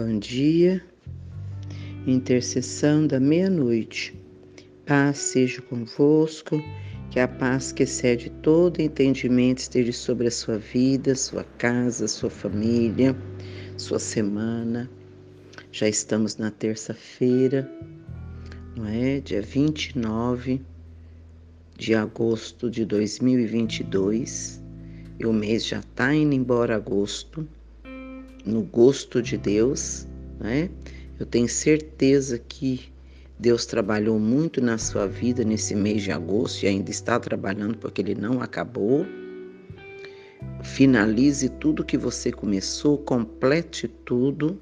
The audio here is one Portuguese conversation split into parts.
Bom dia, intercessão da meia-noite. Paz seja convosco, que a paz que excede todo entendimento esteja sobre a sua vida, sua casa, sua família, sua semana. Já estamos na terça-feira, não é? Dia 29 de agosto de 2022. E o mês já está indo embora agosto no gosto de Deus, né? Eu tenho certeza que Deus trabalhou muito na sua vida nesse mês de agosto e ainda está trabalhando porque ele não acabou. Finalize tudo que você começou, complete tudo,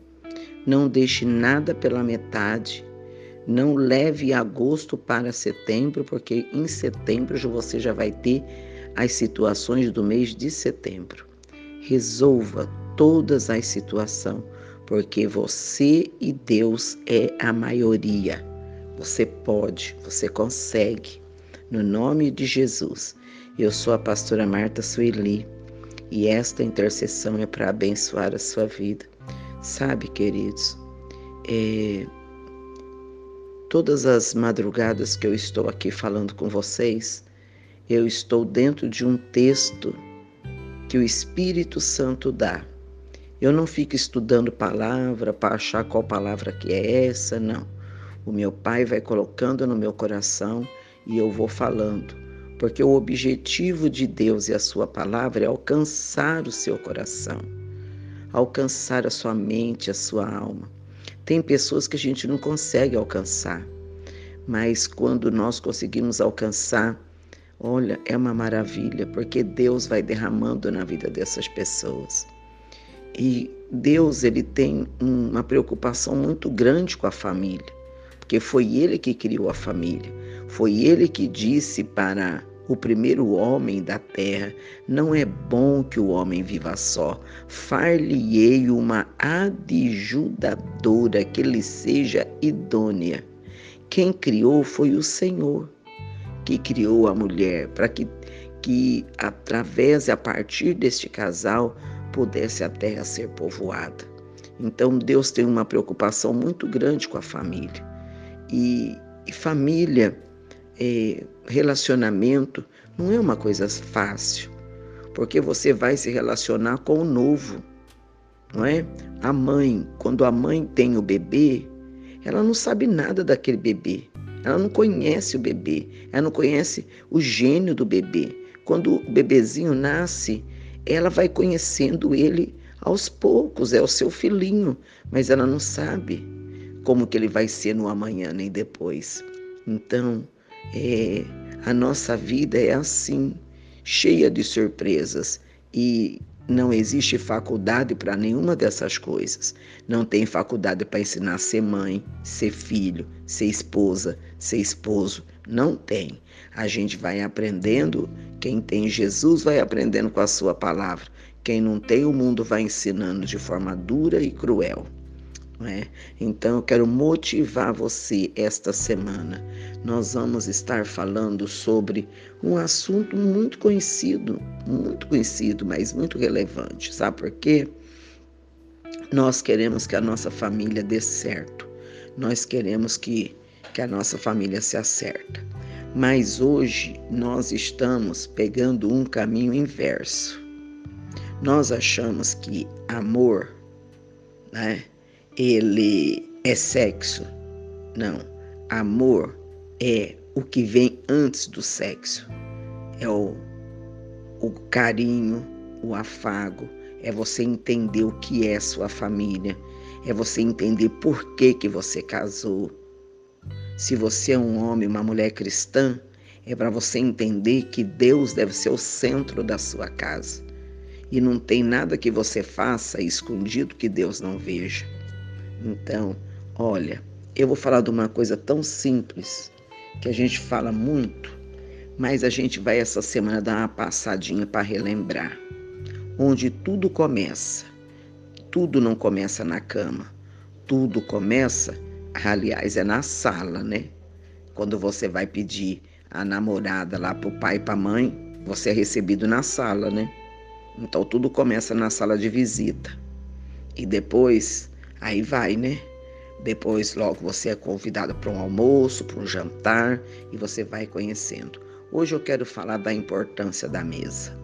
não deixe nada pela metade. Não leve agosto para setembro, porque em setembro você já vai ter as situações do mês de setembro. Resolva todas as situações, porque você e Deus é a maioria. Você pode, você consegue. No nome de Jesus. Eu sou a pastora Marta Sueli e esta intercessão é para abençoar a sua vida. Sabe, queridos, é, todas as madrugadas que eu estou aqui falando com vocês, eu estou dentro de um texto que o Espírito Santo dá eu não fico estudando palavra para achar qual palavra que é essa, não. O meu Pai vai colocando no meu coração e eu vou falando, porque o objetivo de Deus e a sua palavra é alcançar o seu coração, alcançar a sua mente, a sua alma. Tem pessoas que a gente não consegue alcançar, mas quando nós conseguimos alcançar, olha, é uma maravilha, porque Deus vai derramando na vida dessas pessoas. E Deus ele tem uma preocupação muito grande com a família, porque foi ele que criou a família. Foi ele que disse para o primeiro homem da terra: Não é bom que o homem viva só. Far-lhe-ei uma adjudadora que lhe seja idônea. Quem criou foi o Senhor, que criou a mulher, para que, que através, a partir deste casal, pudesse a terra ser povoada. Então Deus tem uma preocupação muito grande com a família. E, e família, é, relacionamento, não é uma coisa fácil, porque você vai se relacionar com o novo, não é? A mãe, quando a mãe tem o bebê, ela não sabe nada daquele bebê. Ela não conhece o bebê, ela não conhece o gênio do bebê. Quando o bebezinho nasce, ela vai conhecendo ele aos poucos, é o seu filhinho, mas ela não sabe como que ele vai ser no amanhã nem depois. Então, é, a nossa vida é assim, cheia de surpresas e não existe faculdade para nenhuma dessas coisas. Não tem faculdade para ensinar a ser mãe, ser filho, ser esposa, ser esposo. Não tem. A gente vai aprendendo. Quem tem Jesus vai aprendendo com a sua palavra. Quem não tem, o mundo vai ensinando de forma dura e cruel. É? Então eu quero motivar você esta semana. Nós vamos estar falando sobre um assunto muito conhecido, muito conhecido, mas muito relevante. Sabe por quê? Nós queremos que a nossa família dê certo. Nós queremos que, que a nossa família se acerta. Mas hoje nós estamos pegando um caminho inverso. Nós achamos que amor, né? ele é sexo. Não. Amor é o que vem antes do sexo. É o, o carinho, o afago, é você entender o que é sua família, é você entender por que, que você casou. Se você é um homem, uma mulher cristã, é para você entender que Deus deve ser o centro da sua casa. E não tem nada que você faça escondido que Deus não veja. Então, olha, eu vou falar de uma coisa tão simples que a gente fala muito, mas a gente vai essa semana dar uma passadinha para relembrar. Onde tudo começa. Tudo não começa na cama. Tudo começa, aliás, é na sala, né? Quando você vai pedir a namorada lá pro pai e pra mãe, você é recebido na sala, né? Então tudo começa na sala de visita. E depois Aí vai, né? Depois, logo, você é convidado para um almoço, para um jantar e você vai conhecendo. Hoje eu quero falar da importância da mesa,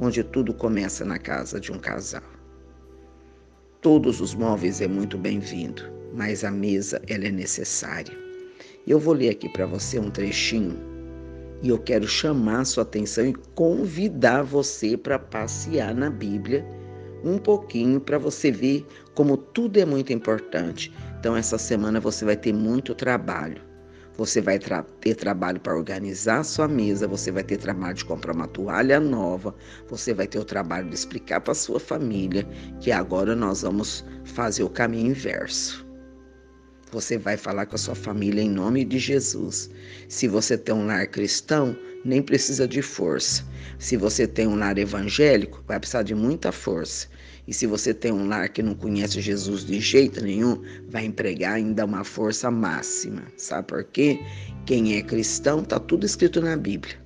onde tudo começa na casa de um casal. Todos os móveis é muito bem-vindo, mas a mesa ela é necessária. Eu vou ler aqui para você um trechinho e eu quero chamar sua atenção e convidar você para passear na Bíblia um pouquinho para você ver como tudo é muito importante. Então, essa semana você vai ter muito trabalho. Você vai tra ter trabalho para organizar a sua mesa, você vai ter trabalho de comprar uma toalha nova, você vai ter o trabalho de explicar para sua família que agora nós vamos fazer o caminho inverso. Você vai falar com a sua família em nome de Jesus. Se você tem um lar cristão, nem precisa de força. Se você tem um lar evangélico, vai precisar de muita força. E se você tem um lar que não conhece Jesus de jeito nenhum, vai empregar ainda uma força máxima. Sabe por quê? Quem é cristão, tá tudo escrito na Bíblia.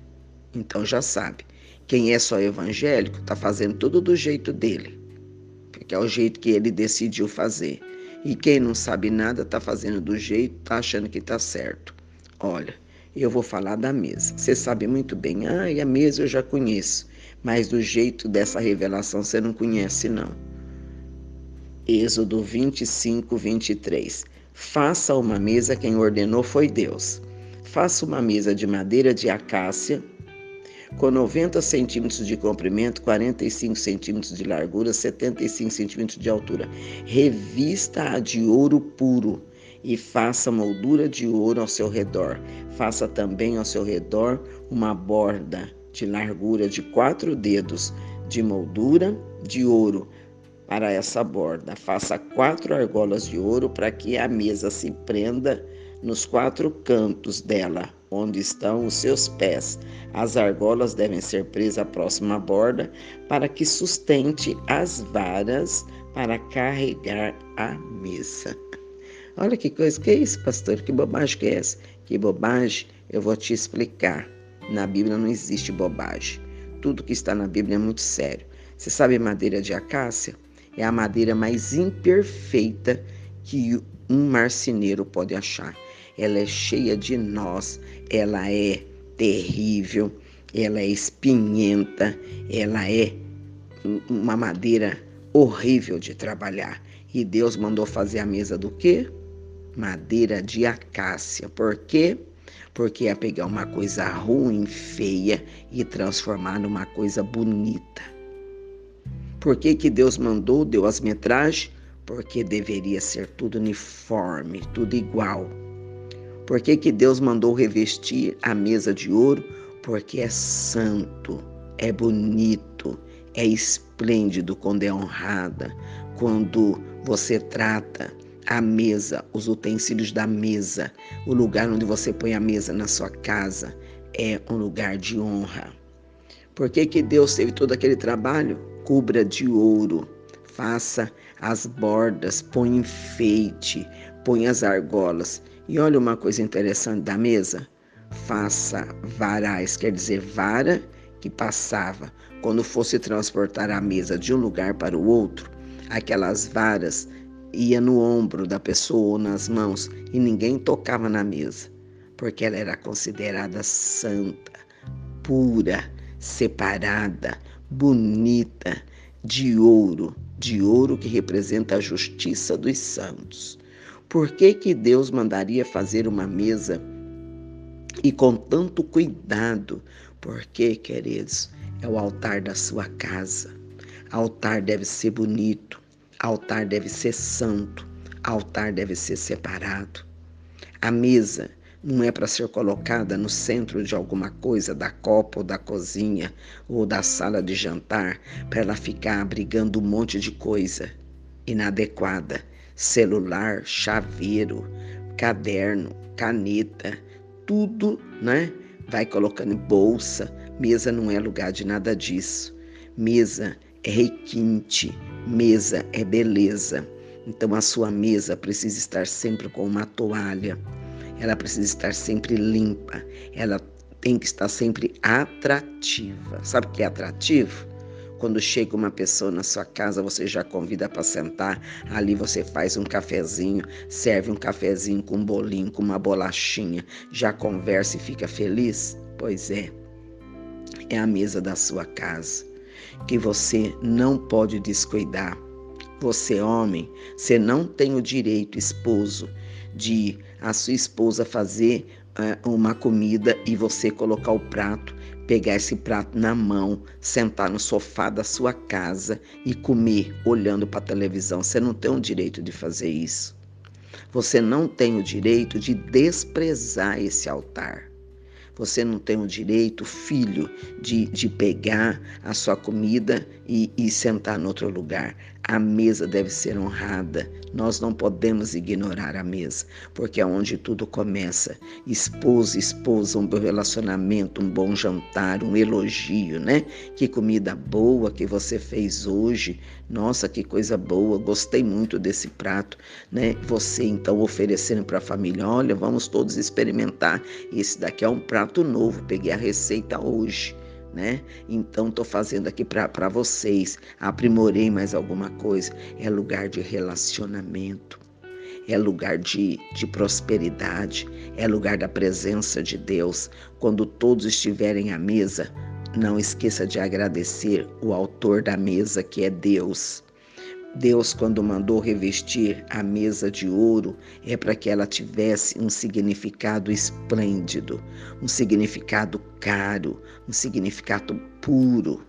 Então já sabe. Quem é só evangélico, tá fazendo tudo do jeito dele. Porque é o jeito que ele decidiu fazer. E quem não sabe nada, tá fazendo do jeito, tá achando que tá certo. Olha, eu vou falar da mesa. Você sabe muito bem, ah, e a mesa eu já conheço mas do jeito dessa revelação você não conhece, não. Êxodo 25, 23. Faça uma mesa, quem ordenou foi Deus. Faça uma mesa de madeira de acácia, com 90 centímetros de comprimento, 45 centímetros de largura, 75 centímetros de altura. Revista-a de ouro puro e faça moldura de ouro ao seu redor. Faça também ao seu redor uma borda de largura de quatro dedos, de moldura de ouro para essa borda. Faça quatro argolas de ouro para que a mesa se prenda nos quatro cantos dela, onde estão os seus pés. As argolas devem ser presas à próxima borda para que sustente as varas para carregar a mesa. Olha que coisa que é isso, pastor? Que bobagem que é essa? Que bobagem? Eu vou te explicar. Na Bíblia não existe bobagem. Tudo que está na Bíblia é muito sério. Você sabe madeira de acácia? É a madeira mais imperfeita que um marceneiro pode achar. Ela é cheia de nós, ela é terrível, ela é espinhenta, ela é uma madeira horrível de trabalhar. E Deus mandou fazer a mesa do quê? Madeira de acácia. Por quê? porque ia pegar uma coisa ruim, feia e transformar numa coisa bonita. Por que, que Deus mandou, deu as metragens? Porque deveria ser tudo uniforme, tudo igual. Por que, que Deus mandou revestir a mesa de ouro? Porque é santo, é bonito, é esplêndido quando é honrada, quando você trata a mesa, os utensílios da mesa, o lugar onde você põe a mesa na sua casa é um lugar de honra. Por que, que Deus teve todo aquele trabalho? Cubra de ouro, faça as bordas, põe enfeite, põe as argolas. E olha uma coisa interessante da mesa: faça varais, quer dizer, vara que passava quando fosse transportar a mesa de um lugar para o outro. Aquelas varas ia no ombro da pessoa ou nas mãos e ninguém tocava na mesa, porque ela era considerada santa, pura, separada, bonita, de ouro, de ouro que representa a justiça dos santos. Por que, que Deus mandaria fazer uma mesa e com tanto cuidado? Porque, queridos, é o altar da sua casa. Altar deve ser bonito, Altar deve ser santo, altar deve ser separado. A mesa não é para ser colocada no centro de alguma coisa, da copa ou da cozinha ou da sala de jantar, para ela ficar abrigando um monte de coisa inadequada celular, chaveiro, caderno, caneta, tudo, né? Vai colocando em bolsa. Mesa não é lugar de nada disso. Mesa é requinte, Mesa é beleza. Então a sua mesa precisa estar sempre com uma toalha. Ela precisa estar sempre limpa. Ela tem que estar sempre atrativa. Sabe o que é atrativo? Quando chega uma pessoa na sua casa, você já convida para sentar. Ali você faz um cafezinho, serve um cafezinho com um bolinho, com uma bolachinha, já conversa e fica feliz? Pois é, é a mesa da sua casa que você não pode descuidar. Você, homem, você não tem o direito, esposo, de a sua esposa fazer uh, uma comida e você colocar o prato pegar esse prato na mão, sentar no sofá da sua casa e comer olhando para a televisão. Você não tem o direito de fazer isso. Você não tem o direito de desprezar esse altar. Você não tem o direito, filho, de, de pegar a sua comida e, e sentar em outro lugar. A mesa deve ser honrada. Nós não podemos ignorar a mesa, porque é onde tudo começa. Esposo, esposa, um bom relacionamento, um bom jantar, um elogio, né? Que comida boa que você fez hoje. Nossa, que coisa boa. Gostei muito desse prato, né? Você então oferecendo para a família, olha, vamos todos experimentar. Esse daqui é um prato novo. Peguei a receita hoje né? Então estou fazendo aqui para vocês, aprimorei mais alguma coisa. É lugar de relacionamento, é lugar de, de prosperidade, é lugar da presença de Deus. Quando todos estiverem à mesa, não esqueça de agradecer o autor da mesa, que é Deus. Deus, quando mandou revestir a mesa de ouro, é para que ela tivesse um significado esplêndido, um significado caro, um significado puro,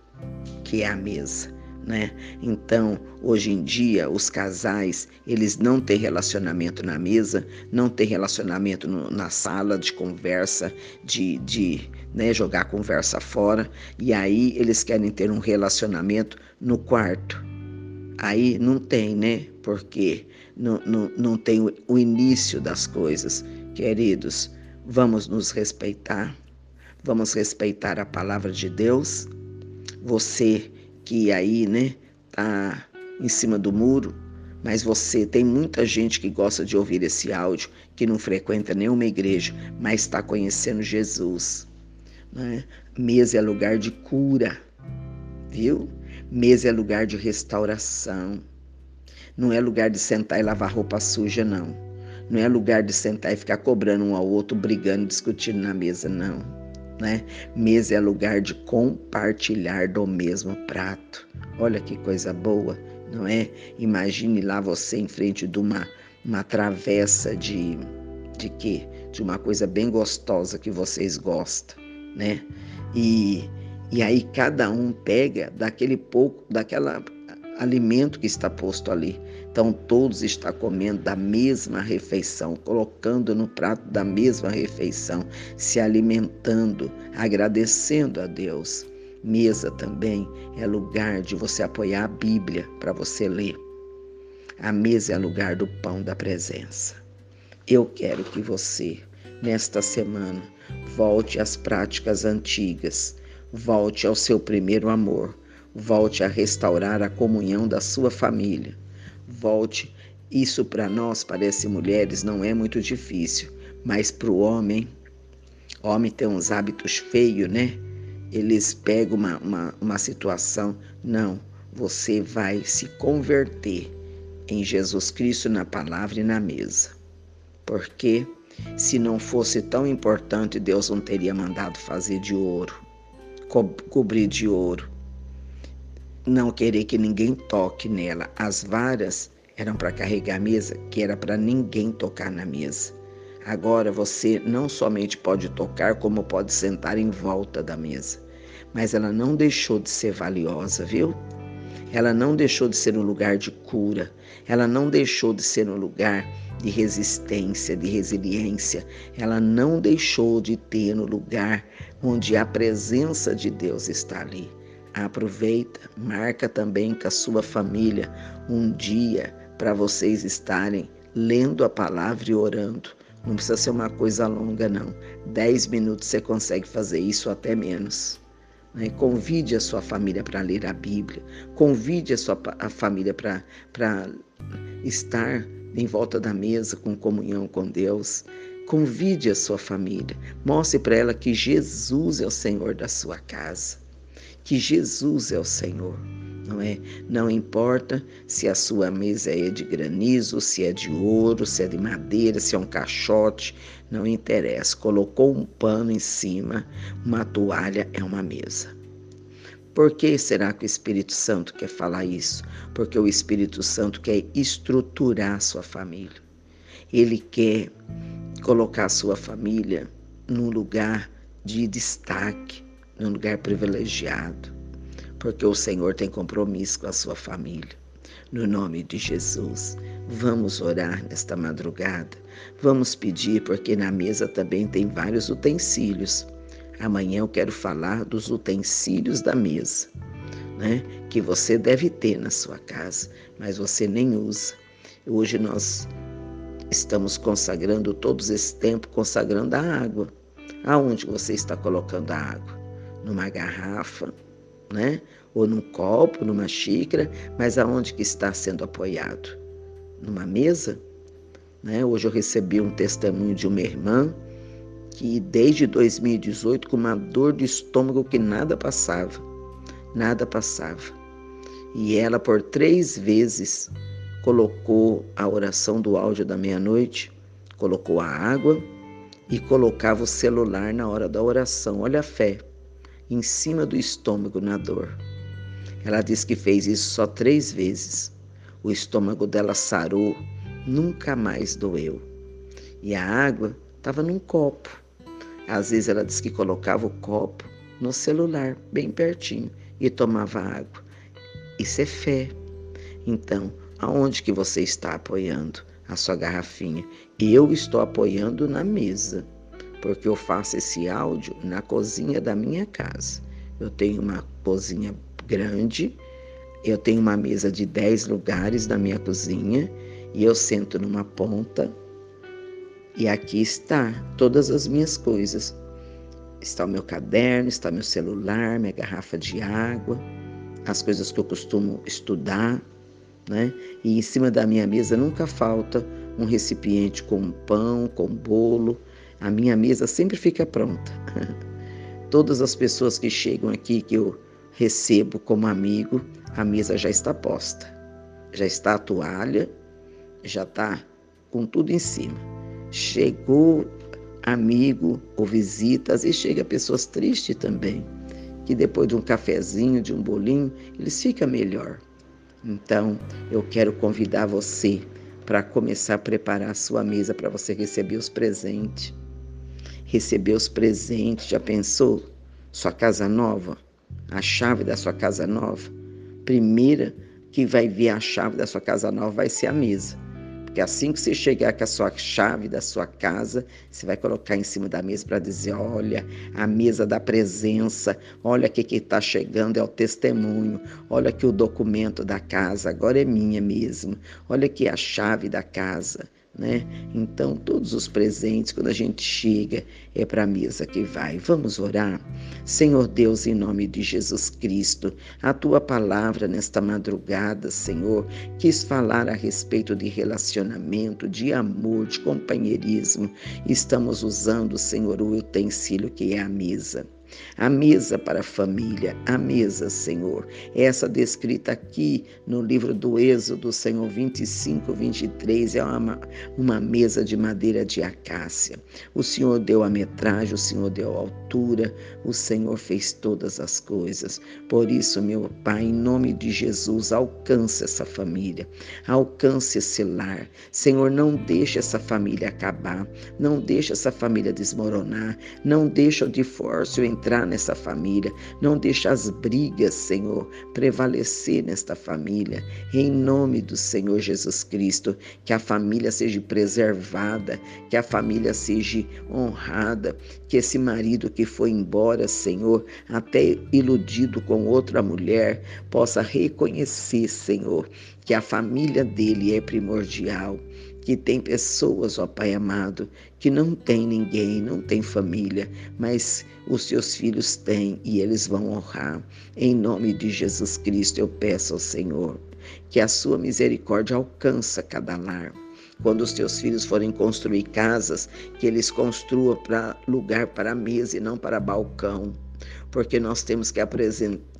que é a mesa. Né? Então, hoje em dia, os casais, eles não têm relacionamento na mesa, não têm relacionamento no, na sala de conversa, de, de né, jogar conversa fora, e aí eles querem ter um relacionamento no quarto Aí não tem, né? Porque não, não, não tem o início das coisas. Queridos, vamos nos respeitar, vamos respeitar a palavra de Deus. Você que aí, né, tá em cima do muro, mas você tem muita gente que gosta de ouvir esse áudio, que não frequenta nenhuma igreja, mas está conhecendo Jesus. Né? Mesa é lugar de cura, viu? Mesa é lugar de restauração. Não é lugar de sentar e lavar roupa suja, não. Não é lugar de sentar e ficar cobrando um ao outro, brigando, discutindo na mesa, não. Né? Mesa é lugar de compartilhar do mesmo prato. Olha que coisa boa, não é? Imagine lá você em frente de uma, uma travessa de, de quê? De uma coisa bem gostosa que vocês gostam, né? E e aí cada um pega daquele pouco, daquela alimento que está posto ali. Então todos estão comendo da mesma refeição, colocando no prato da mesma refeição, se alimentando, agradecendo a Deus. Mesa também é lugar de você apoiar a Bíblia para você ler. A mesa é lugar do pão da presença. Eu quero que você, nesta semana, volte às práticas antigas Volte ao seu primeiro amor. Volte a restaurar a comunhão da sua família. Volte. Isso para nós, parece mulheres, não é muito difícil, mas para o homem, homem tem uns hábitos feios, né? Eles pegam uma, uma, uma situação. Não, você vai se converter em Jesus Cristo na palavra e na mesa. Porque se não fosse tão importante, Deus não teria mandado fazer de ouro co cobrir de ouro. Não querer que ninguém toque nela. As varas eram para carregar a mesa, que era para ninguém tocar na mesa. Agora você não somente pode tocar, como pode sentar em volta da mesa. Mas ela não deixou de ser valiosa, viu? Ela não deixou de ser um lugar de cura. Ela não deixou de ser um lugar de resistência, de resiliência. Ela não deixou de ter no lugar onde a presença de Deus está ali. Aproveita, marca também com a sua família um dia para vocês estarem lendo a palavra e orando. Não precisa ser uma coisa longa, não. Dez minutos você consegue fazer isso até menos. Né? Convide a sua família para ler a Bíblia. Convide a sua a família para estar em volta da mesa com comunhão com Deus. Convide a sua família. Mostre para ela que Jesus é o Senhor da sua casa. que Jesus é o Senhor. Não é? Não importa se a sua mesa é de granizo, se é de ouro, se é de madeira, se é um caixote, não interessa. Colocou um pano em cima, uma toalha é uma mesa. Por que será que o Espírito Santo quer falar isso? Porque o Espírito Santo quer estruturar a sua família. Ele quer colocar a sua família num lugar de destaque, num lugar privilegiado, porque o Senhor tem compromisso com a sua família. No nome de Jesus, vamos orar nesta madrugada. Vamos pedir, porque na mesa também tem vários utensílios. Amanhã eu quero falar dos utensílios da mesa, né? Que você deve ter na sua casa, mas você nem usa. Hoje nós estamos consagrando todos esse tempo consagrando a água. Aonde você está colocando a água? Numa garrafa, né? Ou num copo, numa xícara, mas aonde que está sendo apoiado? Numa mesa? Né? Hoje eu recebi um testemunho de uma irmã que desde 2018 com uma dor de estômago que nada passava, nada passava. E ela por três vezes colocou a oração do áudio da meia-noite, colocou a água e colocava o celular na hora da oração. Olha a fé, em cima do estômago na dor. Ela disse que fez isso só três vezes. O estômago dela sarou, nunca mais doeu. E a água estava num copo. Às vezes ela disse que colocava o copo no celular, bem pertinho, e tomava água. Isso é fé. Então, aonde que você está apoiando? a sua garrafinha. Eu estou apoiando na mesa, porque eu faço esse áudio na cozinha da minha casa. Eu tenho uma cozinha grande, eu tenho uma mesa de 10 lugares na minha cozinha e eu sento numa ponta e aqui está todas as minhas coisas. Está o meu caderno, está meu celular, minha garrafa de água, as coisas que eu costumo estudar, né? E em cima da minha mesa nunca falta um recipiente com pão, com bolo. A minha mesa sempre fica pronta. Todas as pessoas que chegam aqui que eu recebo como amigo, a mesa já está posta. Já está a toalha, já está com tudo em cima. Chegou amigo ou visitas e chega pessoas tristes também, que depois de um cafezinho, de um bolinho, eles ficam melhor. Então, eu quero convidar você para começar a preparar a sua mesa para você receber os presentes. Receber os presentes, já pensou? Sua casa nova, a chave da sua casa nova. Primeira que vai ver a chave da sua casa nova vai ser a mesa. Porque assim que você chegar com a sua chave da sua casa, você vai colocar em cima da mesa para dizer: olha, a mesa da presença, olha o que está chegando, é o testemunho, olha que o documento da casa agora é minha mesmo, olha aqui a chave da casa né? Então, todos os presentes, quando a gente chega, é para a mesa que vai. Vamos orar? Senhor Deus, em nome de Jesus Cristo, a tua palavra nesta madrugada, Senhor, quis falar a respeito de relacionamento, de amor, de companheirismo. Estamos usando, Senhor, o utensílio que é a mesa. A mesa para a família, a mesa, Senhor. Essa descrita aqui no livro do Êxodo, Senhor 25, 23, é uma, uma mesa de madeira de acácia. O Senhor deu a metragem, o Senhor deu a altura, o Senhor fez todas as coisas. Por isso, meu Pai, em nome de Jesus, alcance essa família, alcance esse lar. Senhor, não deixe essa família acabar, não deixe essa família desmoronar, não deixe o divórcio nessa família. Não deixe as brigas, Senhor, prevalecer nesta família. Em nome do Senhor Jesus Cristo, que a família seja preservada, que a família seja honrada, que esse marido que foi embora, Senhor, até iludido com outra mulher, possa reconhecer, Senhor, que a família dele é primordial que tem pessoas, ó Pai amado, que não tem ninguém, não tem família, mas os seus filhos têm e eles vão honrar. Em nome de Jesus Cristo, eu peço ao Senhor que a sua misericórdia alcança cada lar. Quando os teus filhos forem construir casas, que eles construam para lugar para mesa e não para balcão porque nós temos que,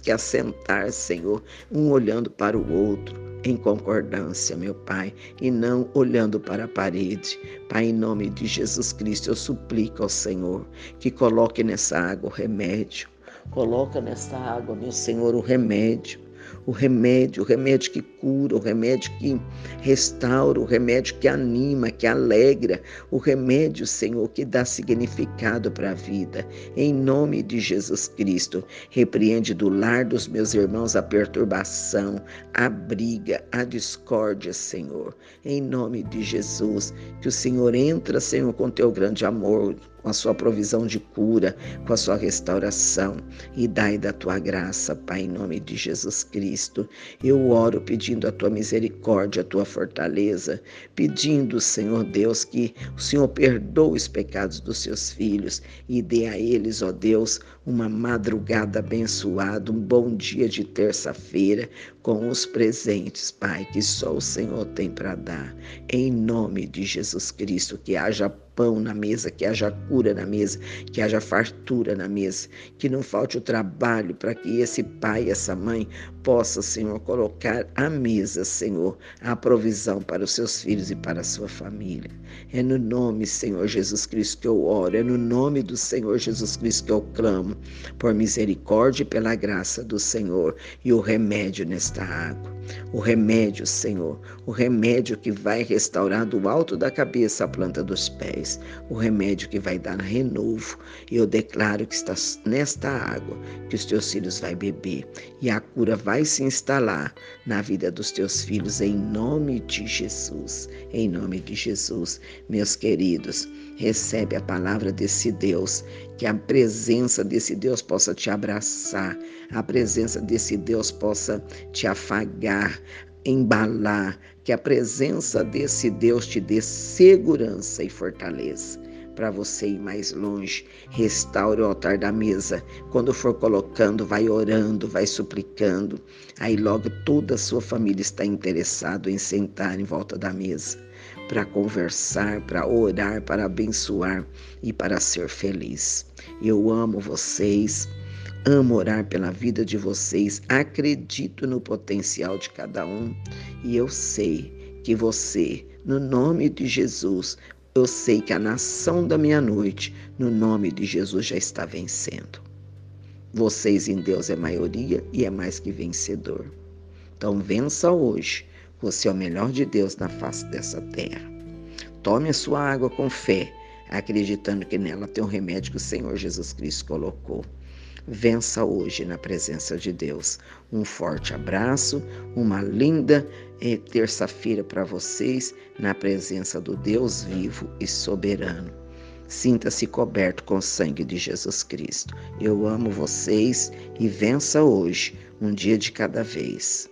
que assentar, Senhor, um olhando para o outro, em concordância, meu Pai, e não olhando para a parede. Pai, em nome de Jesus Cristo, eu suplico ao Senhor que coloque nessa água o remédio. Coloca nessa água, meu Senhor, o remédio o remédio, o remédio que cura, o remédio que restaura, o remédio que anima, que alegra, o remédio, Senhor, que dá significado para a vida. Em nome de Jesus Cristo, repreende do lar dos meus irmãos a perturbação, a briga, a discórdia, Senhor. Em nome de Jesus, que o Senhor entra, Senhor, com teu grande amor, com a sua provisão de cura, com a sua restauração. E dai da tua graça, Pai, em nome de Jesus Cristo. Eu oro pedindo a tua misericórdia, a tua fortaleza, pedindo, Senhor Deus, que o Senhor perdoe os pecados dos seus filhos e dê a eles, ó Deus, uma madrugada abençoada, um bom dia de terça-feira com os presentes, Pai, que só o Senhor tem para dar. Em nome de Jesus Cristo, que haja pão na mesa, que haja cura na mesa, que haja fartura na mesa, que não falte o trabalho para que esse pai, essa mãe possa, Senhor, colocar à mesa, Senhor, a provisão para os seus filhos e para a sua família. É no nome, Senhor Jesus Cristo, que eu oro, é no nome do Senhor Jesus Cristo que eu clamo, por misericórdia e pela graça do Senhor e o remédio nesta água. O remédio, Senhor, o remédio que vai restaurar do alto da cabeça a planta dos pés, o remédio que vai dar renovo. E eu declaro que está nesta água que os teus filhos vão beber e a cura vai se instalar na vida dos teus filhos em nome de Jesus. Em nome de Jesus, meus queridos, recebe a palavra desse Deus, que a presença desse Deus possa te abraçar, a presença desse Deus possa te afagar, embalar, que a presença desse Deus te dê segurança e fortaleza para você ir mais longe. Restaure o altar da mesa. Quando for colocando, vai orando, vai suplicando. Aí logo toda a sua família está interessado em sentar em volta da mesa para conversar, para orar, para abençoar e para ser feliz. Eu amo vocês. Amo orar pela vida de vocês, acredito no potencial de cada um e eu sei que você, no nome de Jesus, eu sei que a nação da meia-noite, no nome de Jesus, já está vencendo. Vocês em Deus é maioria e é mais que vencedor. Então vença hoje. Você é o melhor de Deus na face dessa terra. Tome a sua água com fé, acreditando que nela tem o remédio que o Senhor Jesus Cristo colocou. Vença hoje na presença de Deus. Um forte abraço, uma linda eh, terça-feira para vocês na presença do Deus vivo e soberano. Sinta-se coberto com o sangue de Jesus Cristo. Eu amo vocês e vença hoje, um dia de cada vez.